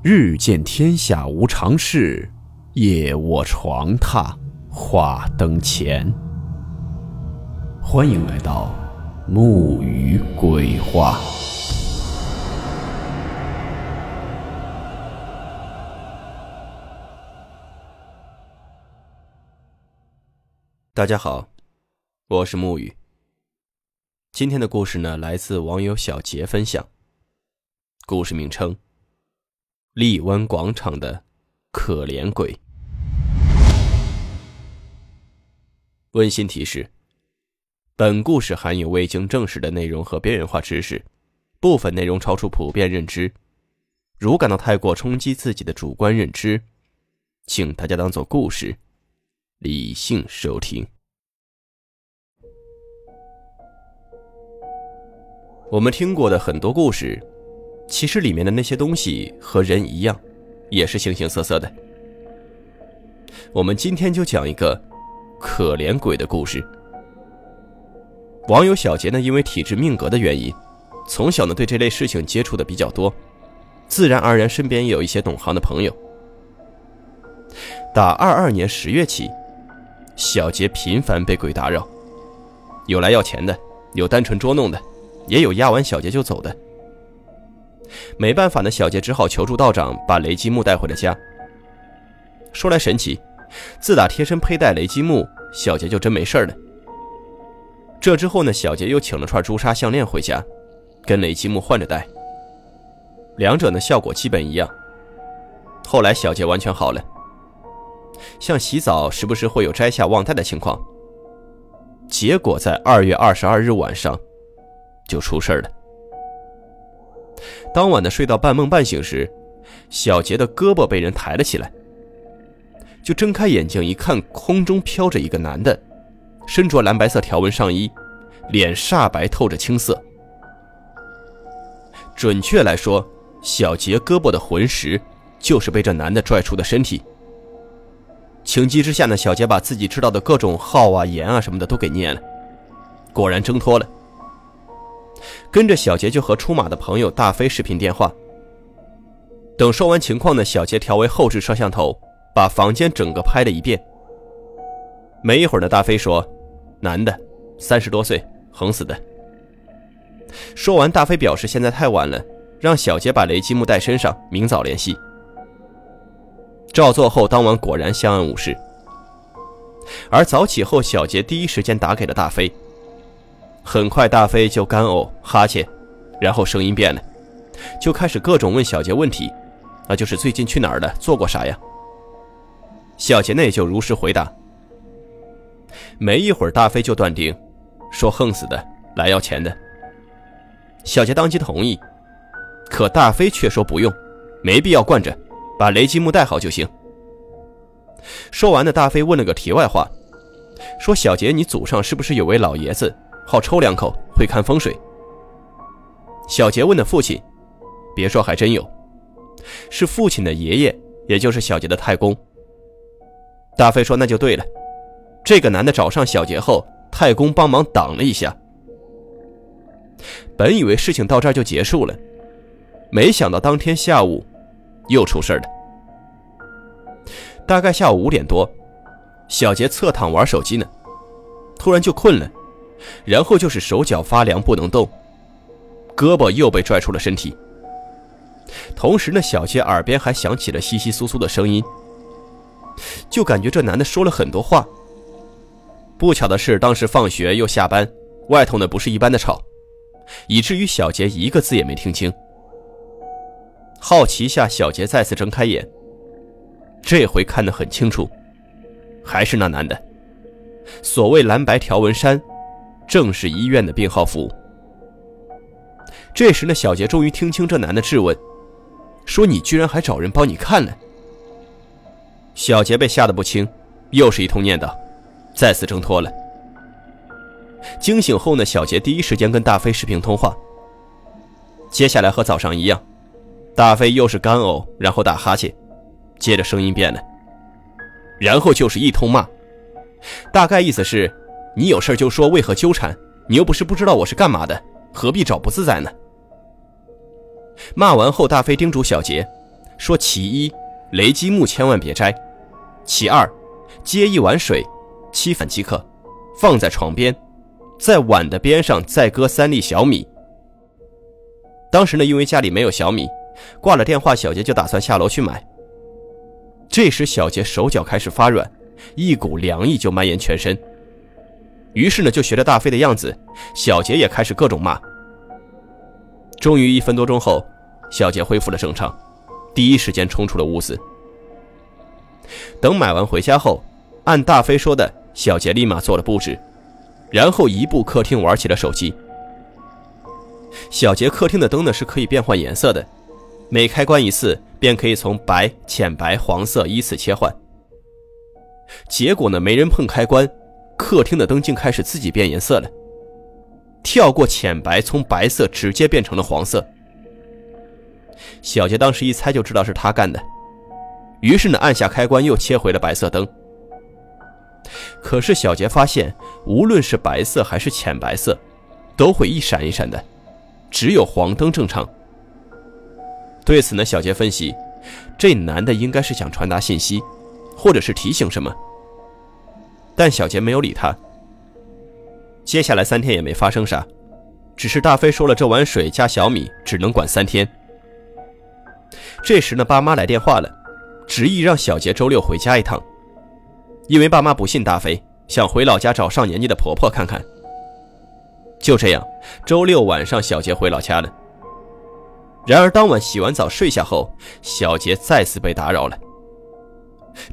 日见天下无常事，夜卧床榻话灯前。欢迎来到木鱼鬼话。大家好，我是木鱼。今天的故事呢，来自网友小杰分享。故事名称。荔湾广场的可怜鬼。温馨提示：本故事含有未经证实的内容和边缘化知识，部分内容超出普遍认知。如感到太过冲击自己的主观认知，请大家当做故事，理性收听。我们听过的很多故事。其实里面的那些东西和人一样，也是形形色色的。我们今天就讲一个可怜鬼的故事。网友小杰呢，因为体质命格的原因，从小呢对这类事情接触的比较多，自然而然身边也有一些懂行的朋友。打二二年十月起，小杰频繁被鬼打扰，有来要钱的，有单纯捉弄的，也有压完小杰就走的。没办法呢，小杰只好求助道长，把雷击木带回了家。说来神奇，自打贴身佩戴雷击木，小杰就真没事了。这之后呢，小杰又请了串朱砂项链回家，跟雷击木换着戴。两者呢效果基本一样。后来小杰完全好了，像洗澡时不时会有摘下忘带的情况。结果在二月二十二日晚上，就出事了。当晚的睡到半梦半醒时，小杰的胳膊被人抬了起来，就睁开眼睛一看，空中飘着一个男的，身着蓝白色条纹上衣，脸煞白透着青色。准确来说，小杰胳膊的魂石就是被这男的拽出的身体。情急之下呢，小杰把自己知道的各种号啊、盐啊什么的都给念了，果然挣脱了。跟着小杰就和出马的朋友大飞视频电话。等说完情况呢，小杰调为后置摄像头，把房间整个拍了一遍。没一会儿呢，大飞说：“男的，三十多岁，横死的。”说完，大飞表示现在太晚了，让小杰把雷击木带身上，明早联系。照做后，当晚果然相安无事。而早起后，小杰第一时间打给了大飞。很快，大飞就干呕、哈欠，然后声音变了，就开始各种问小杰问题，那就是最近去哪儿了，做过啥呀？小杰呢也就如实回答。没一会儿，大飞就断定，说横死的，来要钱的。小杰当即同意，可大飞却说不用，没必要惯着，把雷击木带好就行。说完的，大飞问了个题外话，说小杰，你祖上是不是有位老爷子？好抽两口，会看风水。小杰问的父亲，别说还真有，是父亲的爷爷，也就是小杰的太公。大飞说那就对了，这个男的找上小杰后，太公帮忙挡了一下。本以为事情到这儿就结束了，没想到当天下午又出事了。大概下午五点多，小杰侧躺玩手机呢，突然就困了。然后就是手脚发凉不能动，胳膊又被拽出了身体。同时呢，小杰耳边还响起了窸窸窣窣的声音，就感觉这男的说了很多话。不巧的是，当时放学又下班，外头呢不是一般的吵，以至于小杰一个字也没听清。好奇下，小杰再次睁开眼，这回看得很清楚，还是那男的，所谓蓝白条纹衫。正是医院的病号服。这时呢，小杰终于听清这男的质问，说：“你居然还找人帮你看了？”小杰被吓得不轻，又是一通念叨，再次挣脱了。惊醒后呢，小杰第一时间跟大飞视频通话。接下来和早上一样，大飞又是干呕，然后打哈欠，接着声音变了，然后就是一通骂，大概意思是。你有事就说，为何纠缠？你又不是不知道我是干嘛的，何必找不自在呢？骂完后，大飞叮嘱小杰，说：其一，雷击木千万别摘；其二，接一碗水，沏粉即可，放在床边，在碗的边上再搁三粒小米。当时呢，因为家里没有小米，挂了电话，小杰就打算下楼去买。这时，小杰手脚开始发软，一股凉意就蔓延全身。于是呢，就学着大飞的样子，小杰也开始各种骂。终于一分多钟后，小杰恢复了正常，第一时间冲出了屋子。等买完回家后，按大飞说的，小杰立马做了布置，然后移步客厅玩起了手机。小杰客厅的灯呢是可以变换颜色的，每开关一次便可以从白、浅白、黄色依次切换。结果呢，没人碰开关，客厅的灯竟开始自己变颜色了，跳过浅白，从白色直接变成了黄色。小杰当时一猜就知道是他干的，于是呢按下开关又切回了白色灯。可是小杰发现，无论是白色还是浅白色，都会一闪一闪的。只有黄灯正常。对此呢，小杰分析，这男的应该是想传达信息，或者是提醒什么。但小杰没有理他。接下来三天也没发生啥，只是大飞说了这碗水加小米只能管三天。这时呢，爸妈来电话了，执意让小杰周六回家一趟，因为爸妈不信大飞，想回老家找上年纪的婆婆看看。就这样，周六晚上，小杰回老家了。然而当晚洗完澡睡下后，小杰再次被打扰了。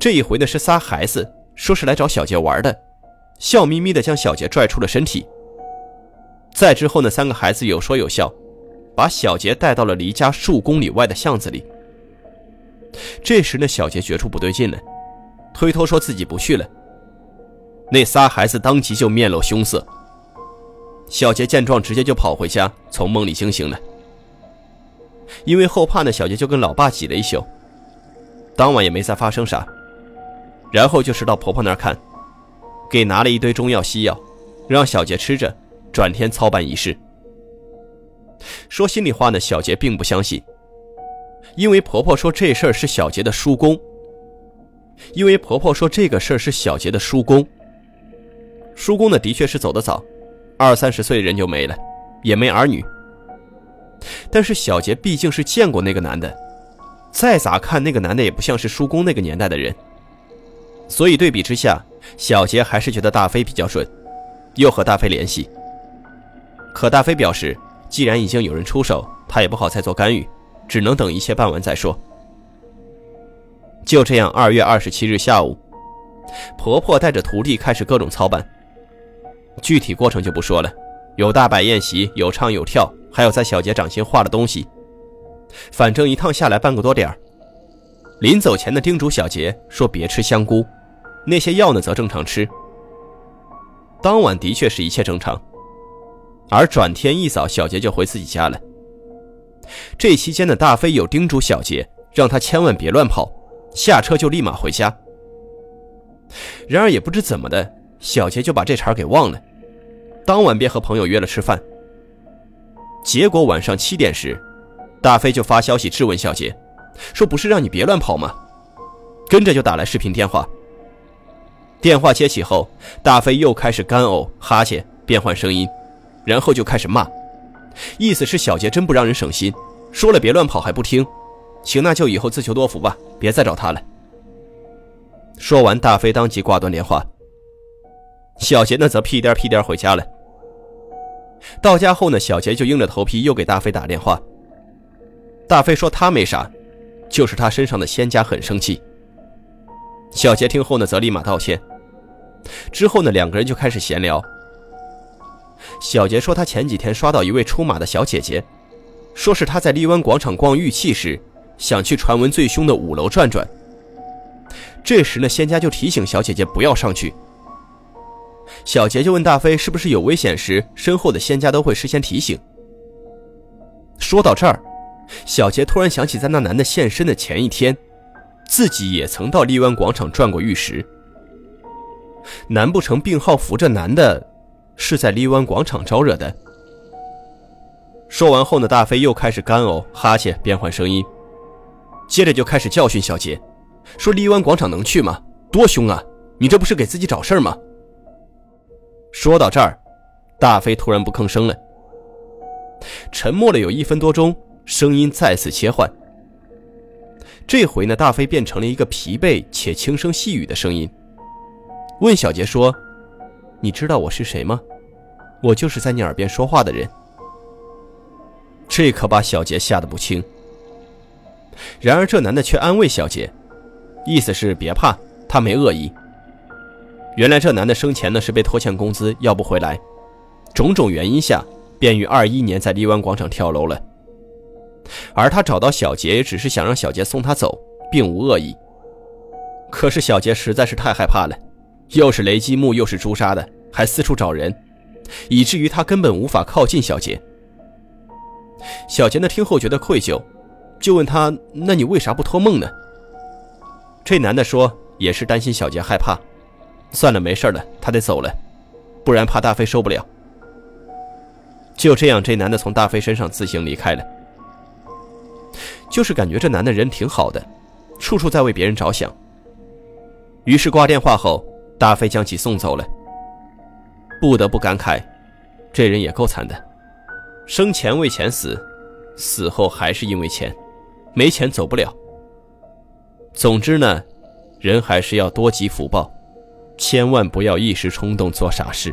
这一回呢是仨孩子，说是来找小杰玩的，笑眯眯的将小杰拽出了身体。再之后呢，三个孩子有说有笑，把小杰带到了离家数公里外的巷子里。这时呢，小杰觉出不对劲了，推脱说自己不去了。那仨孩子当即就面露凶色。小杰见状，直接就跑回家，从梦里惊醒了。因为后怕呢，小杰就跟老爸挤了一宿。当晚也没再发生啥，然后就是到婆婆那儿看，给拿了一堆中药西药，让小杰吃着，转天操办仪式。说心里话呢，小杰并不相信，因为婆婆说这事儿是小杰的叔公。因为婆婆说这个事儿是小杰的叔公。叔公呢，的确是走得早。二三十岁人就没了，也没儿女。但是小杰毕竟是见过那个男的，再咋看那个男的也不像是叔公那个年代的人，所以对比之下，小杰还是觉得大飞比较准，又和大飞联系。可大飞表示，既然已经有人出手，他也不好再做干预，只能等一切办完再说。就这样，二月二十七日下午，婆婆带着徒弟开始各种操办。具体过程就不说了，有大摆宴席，有唱有跳，还有在小杰掌心画的东西。反正一趟下来半个多点儿临走前的叮嘱小杰说别吃香菇，那些药呢则正常吃。当晚的确是一切正常，而转天一早，小杰就回自己家了。这期间的大飞有叮嘱小杰，让他千万别乱跑，下车就立马回家。然而也不知怎么的。小杰就把这茬给忘了，当晚便和朋友约了吃饭。结果晚上七点时，大飞就发消息质问小杰，说：“不是让你别乱跑吗？”跟着就打来视频电话。电话接起后，大飞又开始干呕、哈欠、变换声音，然后就开始骂，意思是小杰真不让人省心，说了别乱跑还不听，行，那就以后自求多福吧，别再找他了。说完，大飞当即挂断电话。小杰呢，则屁颠屁颠回家了。到家后呢，小杰就硬着头皮又给大飞打电话。大飞说他没啥，就是他身上的仙家很生气。小杰听后呢，则立马道歉。之后呢，两个人就开始闲聊。小杰说他前几天刷到一位出马的小姐姐，说是他在荔湾广场逛玉器时，想去传闻最凶的五楼转转。这时呢，仙家就提醒小姐姐不要上去。小杰就问大飞：“是不是有危险时，身后的仙家都会事先提醒？”说到这儿，小杰突然想起，在那男的现身的前一天，自己也曾到荔湾广场转过玉石。难不成病号服这男的，是在荔湾广场招惹的？说完后呢，大飞又开始干呕、哈欠、变换声音。接着就开始教训小杰，说荔湾广场能去吗？多凶啊！你这不是给自己找事儿吗？说到这儿，大飞突然不吭声了，沉默了有一分多钟，声音再次切换。这回呢，大飞变成了一个疲惫且轻声细语的声音，问小杰说：“你知道我是谁吗？我就是在你耳边说话的人。”这可把小杰吓得不轻。然而这男的却安慰小杰，意思是别怕，他没恶意。原来这男的生前呢是被拖欠工资要不回来，种种原因下便于二一年在荔湾广场跳楼了。而他找到小杰也只是想让小杰送他走，并无恶意。可是小杰实在是太害怕了，又是雷击木又是朱砂的，还四处找人，以至于他根本无法靠近小杰。小杰呢听后觉得愧疚，就问他：“那你为啥不托梦呢？”这男的说：“也是担心小杰害怕。”算了，没事了，他得走了，不然怕大飞受不了。就这样，这男的从大飞身上自行离开了。就是感觉这男的人挺好的，处处在为别人着想。于是挂电话后，大飞将其送走了。不得不感慨，这人也够惨的，生前为钱死，死后还是因为钱，没钱走不了。总之呢，人还是要多积福报。千万不要一时冲动做傻事。